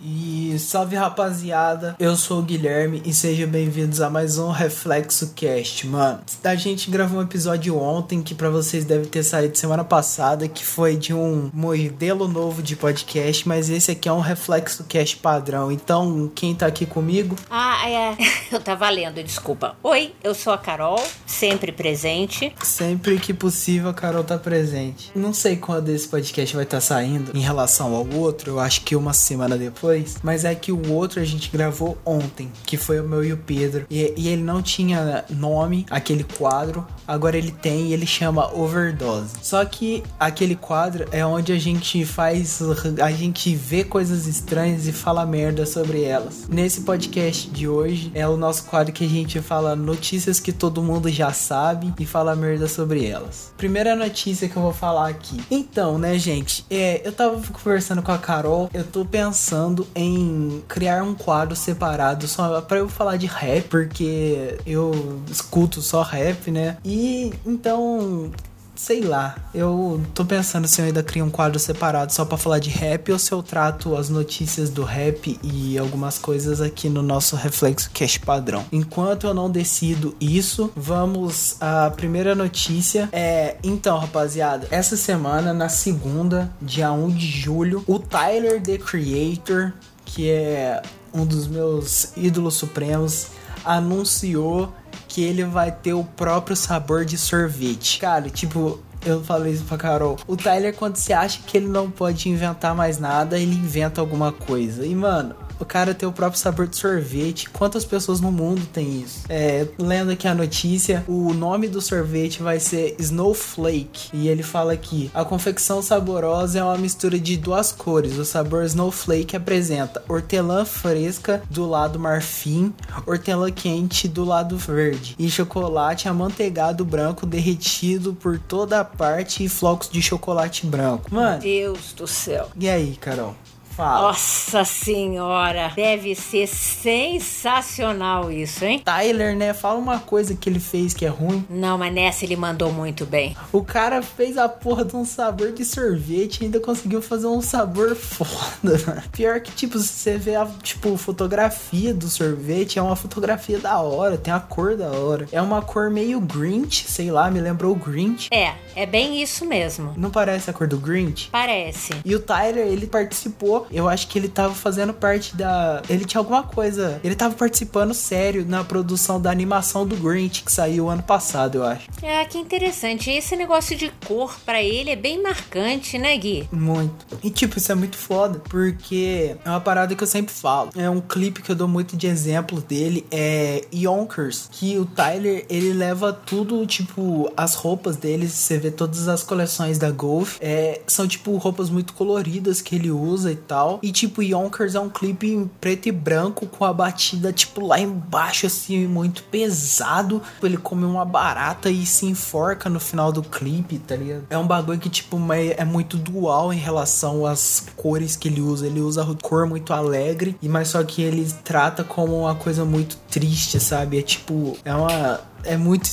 E salve rapaziada, eu sou o Guilherme e sejam bem-vindos a mais um Reflexo Cast, mano. A gente gravou um episódio ontem que para vocês deve ter saído semana passada, que foi de um modelo novo de podcast, mas esse aqui é um Reflexo Cast padrão. Então, quem tá aqui comigo? Ah, é. Eu tava lendo, desculpa. Oi, eu sou a Carol, sempre presente. Sempre que possível a Carol tá presente. Não sei quando esse podcast vai estar tá saindo em relação ao outro, eu acho que uma semana depois depois, mas é que o outro a gente gravou ontem, que foi o meu e o Pedro. E, e ele não tinha nome, aquele quadro, agora ele tem e ele chama Overdose. Só que aquele quadro é onde a gente faz, a gente vê coisas estranhas e fala merda sobre elas. Nesse podcast de hoje é o nosso quadro que a gente fala notícias que todo mundo já sabe e fala merda sobre elas. Primeira notícia que eu vou falar aqui. Então, né, gente, é, eu tava conversando com a Carol, eu tô pensando em criar um quadro separado só para eu falar de rap, porque eu escuto só rap, né? E então sei lá, eu tô pensando se eu ainda crio um quadro separado só para falar de rap ou se eu trato as notícias do rap e algumas coisas aqui no nosso Reflexo Cash padrão. Enquanto eu não decido isso, vamos à primeira notícia. É, então, rapaziada, essa semana, na segunda, dia 1 de julho, o Tyler the Creator, que é um dos meus ídolos supremos, anunciou que ele vai ter o próprio sabor de sorvete. Cara, tipo, eu falei isso pra Carol. O Tyler, quando você acha que ele não pode inventar mais nada, ele inventa alguma coisa. E, mano, o cara ter o próprio sabor de sorvete. Quantas pessoas no mundo tem isso? É, lendo aqui a notícia, o nome do sorvete vai ser Snowflake. E ele fala aqui: a confecção saborosa é uma mistura de duas cores. O sabor Snowflake apresenta hortelã fresca do lado marfim, hortelã quente do lado verde e chocolate amanteigado branco derretido por toda a parte e flocos de chocolate branco. Mano, Deus do céu. E aí, Carol? Fala. Nossa senhora, deve ser sensacional isso, hein? Tyler, né? Fala uma coisa que ele fez que é ruim. Não, mas nessa ele mandou muito bem. O cara fez a porra de um sabor de sorvete e ainda conseguiu fazer um sabor foda, mano. Pior que, tipo, você vê a, tipo, fotografia do sorvete, é uma fotografia da hora, tem a cor da hora. É uma cor meio Grinch, sei lá, me lembrou o Grinch. É, é bem isso mesmo. Não parece a cor do Grinch? Parece. E o Tyler, ele participou eu acho que ele tava fazendo parte da. Ele tinha alguma coisa. Ele tava participando sério na produção da animação do Grinch que saiu ano passado, eu acho. É, que interessante. Esse negócio de cor para ele é bem marcante, né, Gui? Muito. E tipo, isso é muito foda, porque é uma parada que eu sempre falo. É um clipe que eu dou muito de exemplo dele, é Yonkers, que o Tyler, ele leva tudo, tipo, as roupas dele, você vê todas as coleções da Golf, é, são tipo roupas muito coloridas que ele usa e tal E tipo, Yonkers é um clipe em preto e branco com a batida, tipo, lá embaixo, assim, muito pesado. Ele come uma barata e se enforca no final do clipe, tá ligado? É um bagulho que, tipo, é muito dual em relação às cores que ele usa. Ele usa cor muito alegre, mas só que ele trata como uma coisa muito triste, sabe? É tipo, é uma é muito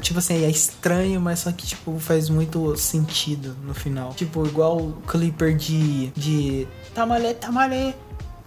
tipo assim, é estranho, mas só que tipo faz muito sentido no final. Tipo, igual o Clipper de de Tamalé, Tamalé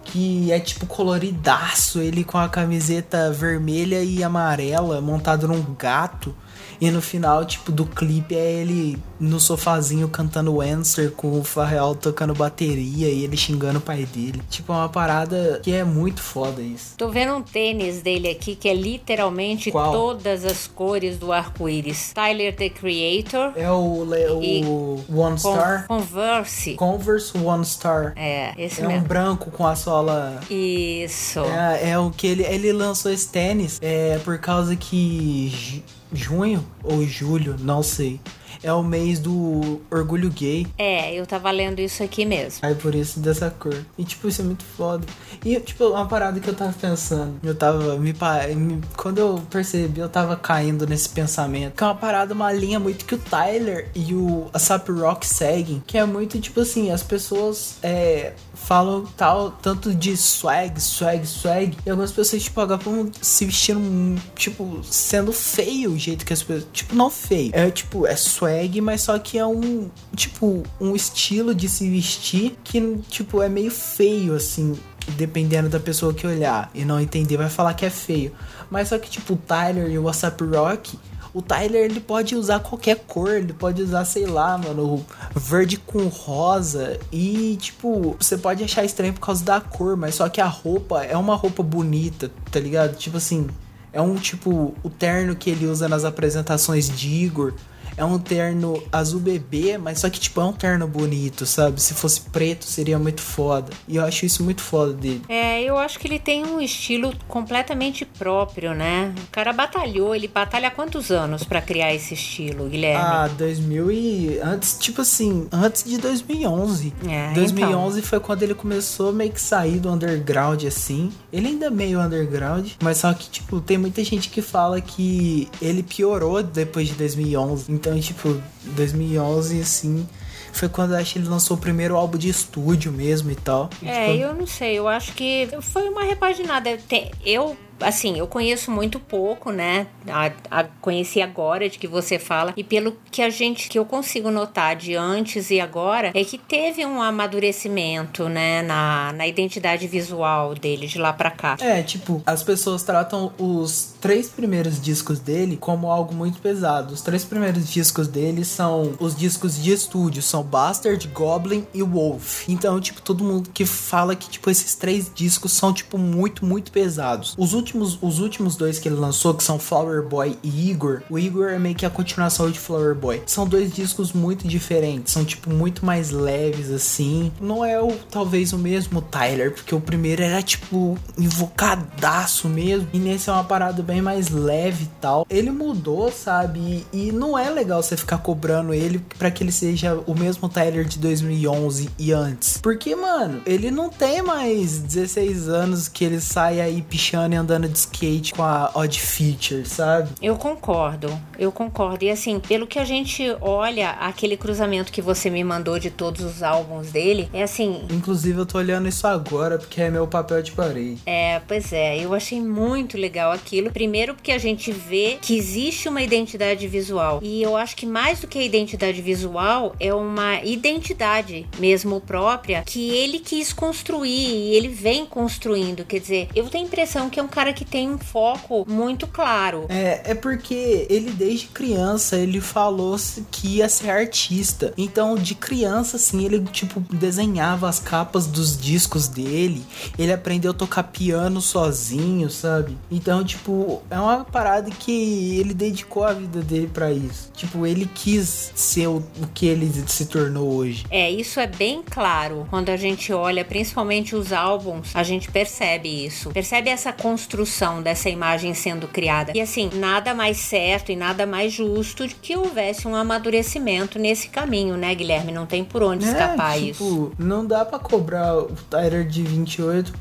que é tipo coloridaço, ele com a camiseta vermelha e amarela montado num gato. E no final, tipo, do clipe é ele no sofazinho cantando Answer com o Farrell tocando bateria e ele xingando o pai dele. Tipo, é uma parada que é muito foda isso. Tô vendo um tênis dele aqui que é literalmente Qual? todas as cores do arco-íris. Tyler the Creator. É o, o One Star? Converse. Converse One Star. É, esse é mesmo. um branco com a sola. Isso. É, é o que ele, ele lançou esse tênis é por causa que junho ou julho, não sei é o mês do orgulho gay. É, eu tava lendo isso aqui mesmo. Aí por isso dessa cor. E tipo, isso é muito foda. E tipo, uma parada que eu tava pensando. Eu tava me, me quando eu percebi, eu tava caindo nesse pensamento. Que é uma parada, uma linha muito que o Tyler e o a Sap Rock seguem, que é muito tipo assim, as pessoas é, falam tal tanto de swag, swag, swag, e algumas pessoas tipo acabam se vestindo tipo sendo feio o jeito que as pessoas, tipo não feio, é tipo é swag swag, mas só que é um, tipo, um estilo de se vestir que, tipo, é meio feio, assim. dependendo da pessoa que olhar e não entender, vai falar que é feio. Mas só que, tipo, o Tyler e o WhatsApp Rock, o Tyler ele pode usar qualquer cor, ele pode usar, sei lá, mano, verde com rosa. E, tipo, você pode achar estranho por causa da cor, mas só que a roupa é uma roupa bonita, tá ligado? Tipo assim, é um tipo, o terno que ele usa nas apresentações de Igor é um terno azul bebê, mas só que tipo é um terno bonito, sabe? Se fosse preto seria muito foda. E eu acho isso muito foda dele. É, eu acho que ele tem um estilo completamente próprio, né? O cara batalhou, ele batalha há quantos anos para criar esse estilo, Guilherme? Ah, 2000 e antes, tipo assim, antes de 2011. É, 2011 então. foi quando ele começou meio que sair do underground assim. Ele ainda é meio underground, mas só que tipo tem muita gente que fala que ele piorou depois de 2011. Então, tipo, 2011, assim, foi quando acho que ele lançou o primeiro álbum de estúdio mesmo e tal. É, tipo... eu não sei, eu acho que foi uma repaginada. Eu assim, eu conheço muito pouco, né? A, a, conheci agora de que você fala. E pelo que a gente, que eu consigo notar de antes e agora, é que teve um amadurecimento, né? Na, na identidade visual dele de lá pra cá. É, tipo, as pessoas tratam os três primeiros discos dele como algo muito pesado. Os três primeiros discos dele são os discos de estúdio, são Bastard, Goblin e Wolf. Então, tipo, todo mundo que fala que, tipo, esses três discos são, tipo, muito, muito pesados. Os últimos, os últimos dois que ele lançou, que são Flower Boy e Igor, o Igor é meio que a continuação de Flower Boy. São dois discos muito diferentes, são tipo muito mais leves assim. Não é o talvez o mesmo Tyler, porque o primeiro era tipo invocadaço mesmo, e nesse é uma parada bem mais leve e tal. Ele mudou, sabe? E, não é legal você ficar cobrando ele para que ele seja o mesmo Tyler de 2011 e antes. Porque, mano, ele não tem mais 16 anos que ele sai aí pichando e andando andando de skate com a Odd Feature, sabe? Eu concordo, eu concordo. E assim, pelo que a gente olha, aquele cruzamento que você me mandou de todos os álbuns dele, é assim. Inclusive, eu tô olhando isso agora porque é meu papel de parede. É, pois é, eu achei muito legal aquilo. Primeiro, porque a gente vê que existe uma identidade visual. E eu acho que mais do que a identidade visual, é uma identidade mesmo própria que ele quis construir e ele vem construindo. Quer dizer, eu tenho a impressão que é um cara que tem um foco muito claro. É, é porque ele desde criança ele falou que ia ser artista. Então, de criança assim, ele tipo desenhava as capas dos discos dele. Ele aprendeu a tocar piano sozinho, sabe? Então, tipo, é uma parada que ele dedicou a vida dele para isso. Tipo, ele quis ser o, o que ele se tornou hoje. É, isso é bem claro. Quando a gente olha, principalmente os álbuns, a gente percebe isso. Percebe essa construção construção dessa imagem sendo criada. E assim, nada mais certo e nada mais justo de que houvesse um amadurecimento nesse caminho, né, Guilherme? Não tem por onde é, escapar tipo, isso. Não dá para cobrar o Tyler de 28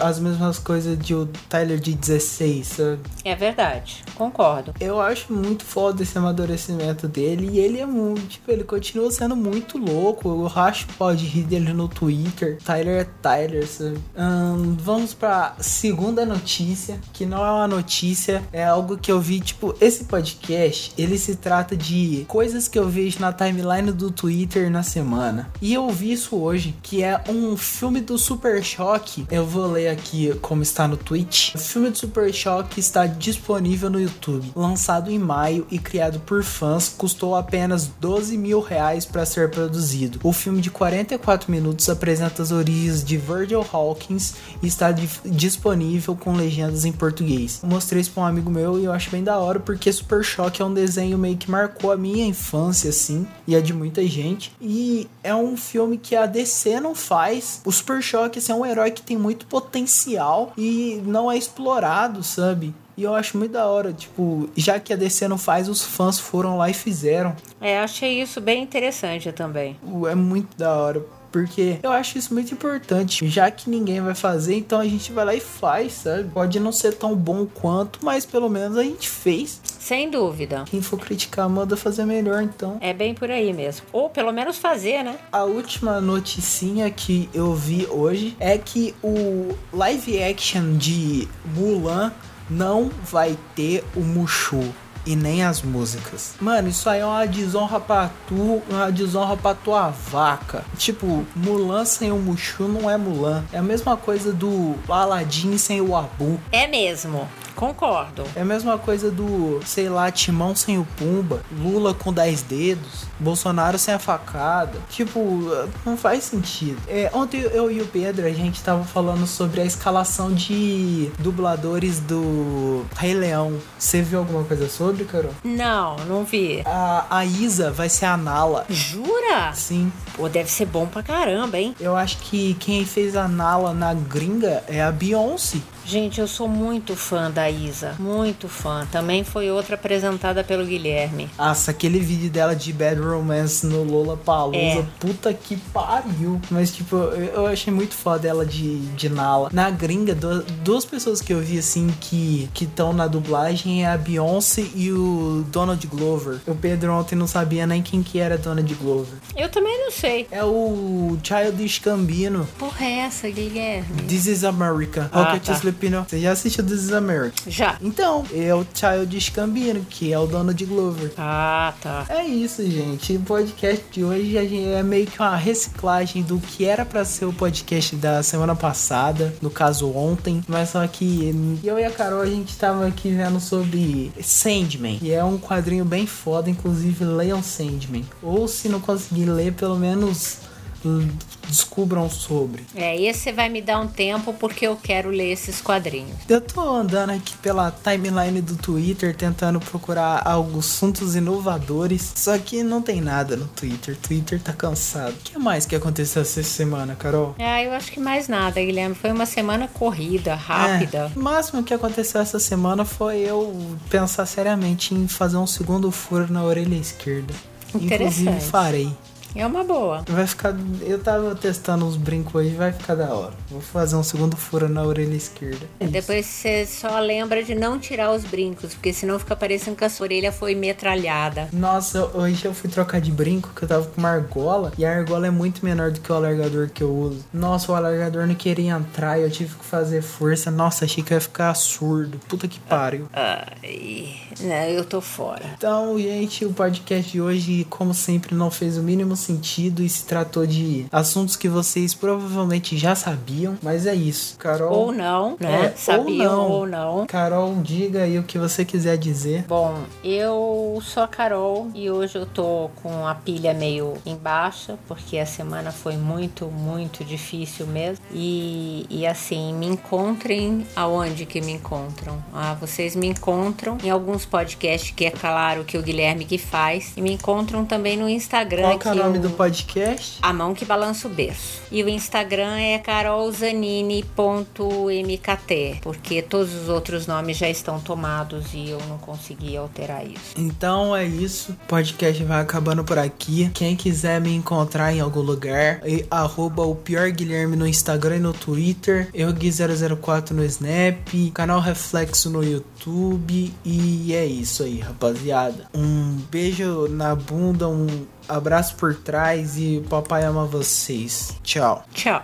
as mesmas coisas de o Tyler de 16, sabe? É verdade, concordo. Eu acho muito foda esse amadurecimento dele e ele é muito, tipo, ele continua sendo muito louco. O Rash pode rir dele no Twitter. Tyler é Tyler, sabe? Hum, vamos pra segunda notícia notícia, que não é uma notícia, é algo que eu vi, tipo, esse podcast, ele se trata de coisas que eu vejo na timeline do Twitter na semana. E eu vi isso hoje, que é um filme do Super Choque. Eu vou ler aqui como está no tweet. O filme do Super Choque está disponível no YouTube. Lançado em maio e criado por fãs, custou apenas 12 mil reais para ser produzido. O filme de 44 minutos apresenta as origens de Virgil Hawkins e está disponível com legendas em português. mostrei isso pra um amigo meu e eu acho bem da hora porque Super Choque é um desenho meio que marcou a minha infância, assim, e a de muita gente. E é um filme que a DC não faz. O Super Choque assim, é um herói que tem muito potencial e não é explorado, sabe? E eu acho muito da hora, tipo, já que a DC não faz, os fãs foram lá e fizeram. É, achei isso bem interessante também. É muito da hora. Porque eu acho isso muito importante. Já que ninguém vai fazer, então a gente vai lá e faz, sabe? Pode não ser tão bom quanto, mas pelo menos a gente fez. Sem dúvida. Quem for criticar, manda fazer melhor, então. É bem por aí mesmo. Ou pelo menos fazer, né? A última noticinha que eu vi hoje é que o live action de Mulan não vai ter o Mushu. E nem as músicas. Mano, isso aí é uma desonra pra tu, uma desonra pra tua vaca. Tipo, Mulan sem o Mushu não é Mulan. É a mesma coisa do Aladdin sem o Abu. É mesmo. Concordo. É a mesma coisa do, sei lá, Timão sem o Pumba, Lula com 10 dedos, Bolsonaro sem a facada. Tipo, não faz sentido. É, ontem eu e o Pedro, a gente tava falando sobre a escalação de dubladores do Rei Leão. Você viu alguma coisa sobre, Carol? Não, não vi. A, a Isa vai ser a Nala. Jura? Sim. Pô, deve ser bom pra caramba, hein? Eu acho que quem fez a Nala na gringa é a Beyoncé. Gente, eu sou muito fã da Isa. Muito fã. Também foi outra apresentada pelo Guilherme. Nossa, aquele vídeo dela de Bad Romance no Lola Palusa. É. Puta que pariu. Mas, tipo, eu, achei muito foda ela de, de Nala. Na gringa, du- duas pessoas que eu vi, assim, que estão na dublagem é a Beyoncé e o Donald Glover. O Pedro ontem não sabia nem quem que era Donald Glover. Eu também não sei. É o Childish Gambino. Porra, é essa, Guilherme? This is America. Ah, Rocket tá. Slipknot. Você já assistiu This is America? Já. Então, é o Childish Gambino, que é o Donald Glover. Ah, tá. É isso, gente. O podcast de hoje a gente- é meio que uma reciclagem do que era pra ser o podcast da semana passada, no caso ontem, mas só que eu e a Carol a gente tava aqui vendo sobre Sandman, que é um quadrinho bem foda, inclusive leiam Sandman. Ou se não conseguir ler, pelo menos hum, descubram sobre. É, esse você vai me dar um tempo porque eu quero ler esses quadrinhos. Eu tô andando aqui pela timeline do Twitter tentando procurar alguns assuntos inovadores, só que não tem nada no Twitter. Twitter tá cansado. O que mais que aconteceu essa semana, Carol? Ah, eu acho que mais nada, Guilherme. Foi uma semana corrida, rápida. É, o máximo que aconteceu essa semana foi eu pensar seriamente em fazer um segundo furo na orelha esquerda. Inclusive Interessante. farei. É uma boa. Vai ficar. Eu tava testando uns brincos hoje, vai ficar da hora. Vou fazer um segundo furo na orelha esquerda. É. Depois você só lembra de não tirar os brincos, porque senão fica parecendo que a sua orelha foi metralhada. Nossa, hoje eu fui trocar de brinco que eu tava com uma argola e a argola é muito menor do que o alargador que eu uso. Nossa, o alargador não queria entrar e eu tive que fazer força. Nossa, achei que eu ia ficar surdo. Puta que pariu. Ai, não, eu tô fora. Então, gente, o podcast de hoje, como sempre, não fez o mínimo sentido e se tratou de assuntos que vocês provavelmente já sabiam. Mas é isso, Carol. Ou não, né? É, Sabiam ou ou não. Carol, diga aí o que você quiser dizer. Bom, eu sou a Carol e hoje eu tô com a pilha meio em baixa, porque a semana foi muito, muito difícil mesmo. E, e assim, me encontrem aonde que me encontram. Ah, vocês me encontram em alguns podcasts, que é claro que o Guilherme que faz, e me encontram também no Instagram. Qual que é o nome do podcast? a mão que balança o berço. E o Instagram é carolzanini.mkt, porque todos os outros nomes já estão tomados e eu não consegui alterar isso. Então é isso. O podcast vai acabando por aqui. Quem quiser me encontrar em algum lugar, é arroba o pior Guilherme no Instagram e no Twitter. Eu Gui004 no Snap. Canal Reflexo no YouTube. E é isso aí, rapaziada. Um beijo na bunda, um abraço por trás e papai ama vocês. Tchau. Tchau.